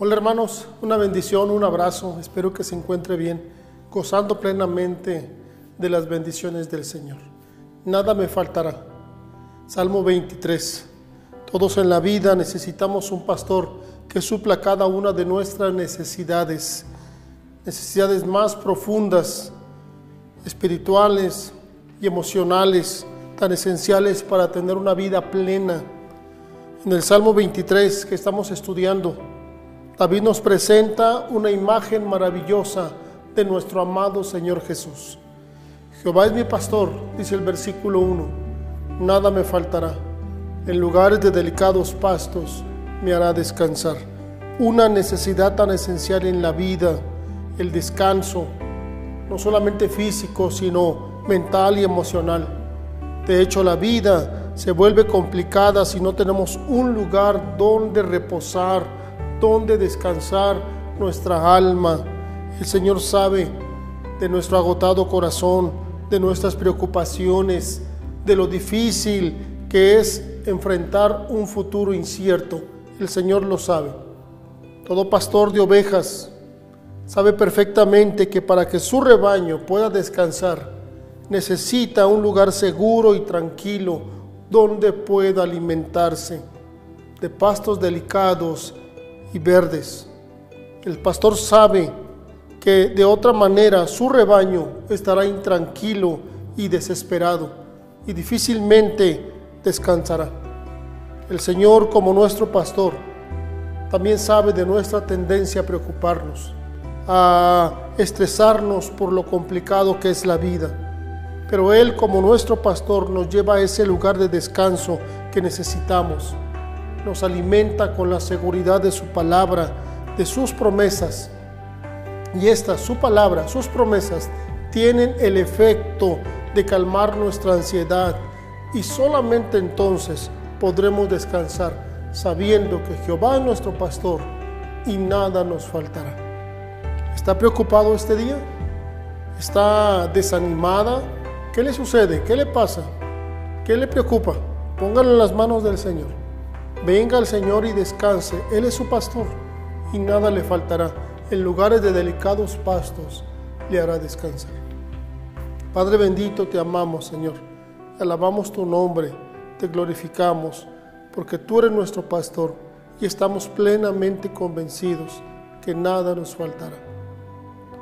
Hola hermanos, una bendición, un abrazo, espero que se encuentre bien, gozando plenamente de las bendiciones del Señor. Nada me faltará. Salmo 23. Todos en la vida necesitamos un pastor que supla cada una de nuestras necesidades, necesidades más profundas, espirituales y emocionales, tan esenciales para tener una vida plena. En el Salmo 23 que estamos estudiando, David nos presenta una imagen maravillosa de nuestro amado Señor Jesús. Jehová es mi pastor, dice el versículo 1, nada me faltará. En lugares de delicados pastos me hará descansar. Una necesidad tan esencial en la vida, el descanso, no solamente físico, sino mental y emocional. De hecho, la vida se vuelve complicada si no tenemos un lugar donde reposar, donde descansar nuestra alma. El Señor sabe de nuestro agotado corazón, de nuestras preocupaciones, de lo difícil que es enfrentar un futuro incierto. El Señor lo sabe. Todo pastor de ovejas sabe perfectamente que para que su rebaño pueda descansar, necesita un lugar seguro y tranquilo donde pueda alimentarse de pastos delicados y verdes. El pastor sabe que de otra manera su rebaño estará intranquilo y desesperado y difícilmente descansará. El Señor como nuestro pastor también sabe de nuestra tendencia a preocuparnos, a estresarnos por lo complicado que es la vida. Pero Él como nuestro pastor nos lleva a ese lugar de descanso que necesitamos nos alimenta con la seguridad de su palabra, de sus promesas. Y esta, su palabra, sus promesas, tienen el efecto de calmar nuestra ansiedad y solamente entonces podremos descansar sabiendo que Jehová es nuestro pastor y nada nos faltará. ¿Está preocupado este día? ¿Está desanimada? ¿Qué le sucede? ¿Qué le pasa? ¿Qué le preocupa? Póngalo en las manos del Señor. Venga al Señor y descanse. Él es su pastor y nada le faltará. En lugares de delicados pastos le hará descansar. Padre bendito, te amamos, Señor. Alabamos tu nombre, te glorificamos, porque tú eres nuestro pastor y estamos plenamente convencidos que nada nos faltará.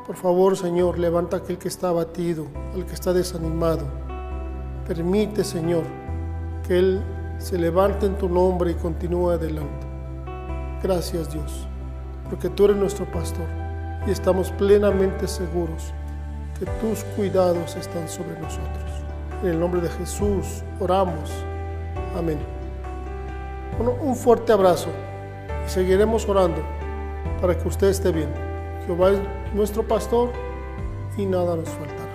Por favor, Señor, levanta aquel que está abatido, al que está desanimado. Permite, Señor, que Él se levanta en tu nombre y continúa adelante. Gracias Dios, porque tú eres nuestro pastor y estamos plenamente seguros que tus cuidados están sobre nosotros. En el nombre de Jesús oramos. Amén. Bueno, un fuerte abrazo y seguiremos orando para que usted esté bien. Jehová es nuestro pastor y nada nos falta.